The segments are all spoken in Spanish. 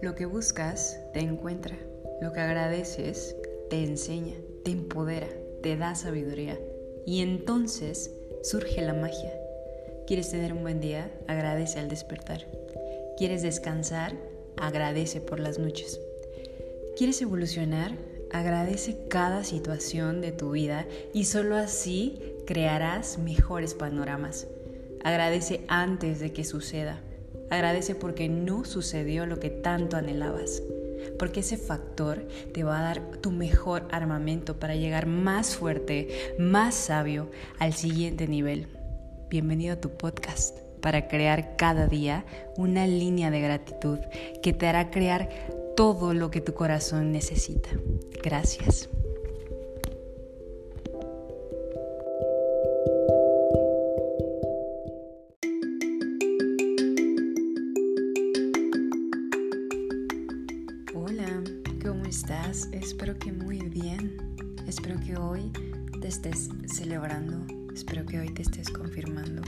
Lo que buscas te encuentra, lo que agradeces te enseña, te empodera, te da sabiduría y entonces surge la magia. ¿Quieres tener un buen día? Agradece al despertar. ¿Quieres descansar? Agradece por las noches. ¿Quieres evolucionar? Agradece cada situación de tu vida y solo así crearás mejores panoramas. Agradece antes de que suceda. Agradece porque no sucedió lo que tanto anhelabas. Porque ese factor te va a dar tu mejor armamento para llegar más fuerte, más sabio al siguiente nivel. Bienvenido a tu podcast para crear cada día una línea de gratitud que te hará crear todo lo que tu corazón necesita. Gracias. Estás? Espero que muy bien. Espero que hoy te estés celebrando. Espero que hoy te estés confirmando.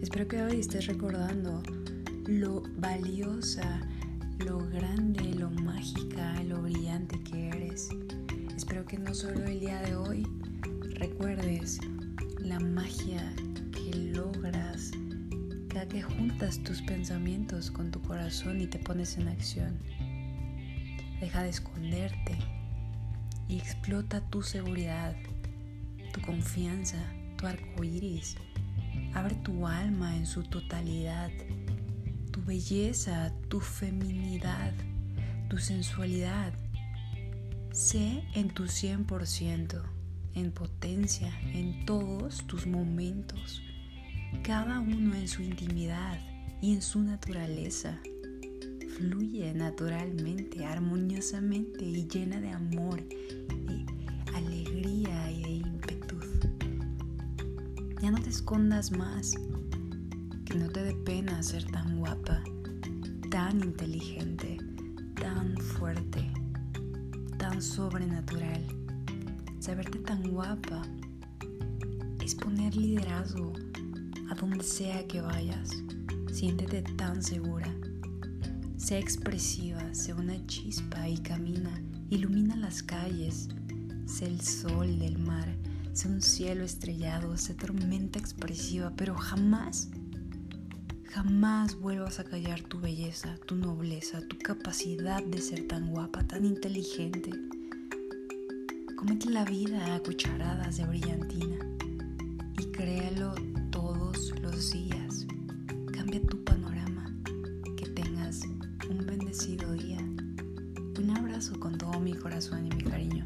Espero que hoy estés recordando lo valiosa, lo grande, lo mágica, lo brillante que eres. Espero que no solo el día de hoy recuerdes la magia que logras cada que juntas tus pensamientos con tu corazón y te pones en acción. Deja de esconderte y explota tu seguridad, tu confianza, tu arco iris. Abre tu alma en su totalidad, tu belleza, tu feminidad, tu sensualidad. Sé en tu 100%, en potencia, en todos tus momentos, cada uno en su intimidad y en su naturaleza fluye naturalmente, armoniosamente y llena de amor, de alegría y de ímpetu. Ya no te escondas más, que no te dé pena ser tan guapa, tan inteligente, tan fuerte, tan sobrenatural. Saberte tan guapa es poner liderazgo a donde sea que vayas. Siéntete tan segura Sé expresiva, sé una chispa y camina, ilumina las calles, sé el sol del mar, sé un cielo estrellado, sé tormenta expresiva, pero jamás, jamás vuelvas a callar tu belleza, tu nobleza, tu capacidad de ser tan guapa, tan inteligente. Comete la vida a cucharadas de brillantina y créalo todos los días. Cambia tu día. Un abrazo con todo mi corazón y mi cariño.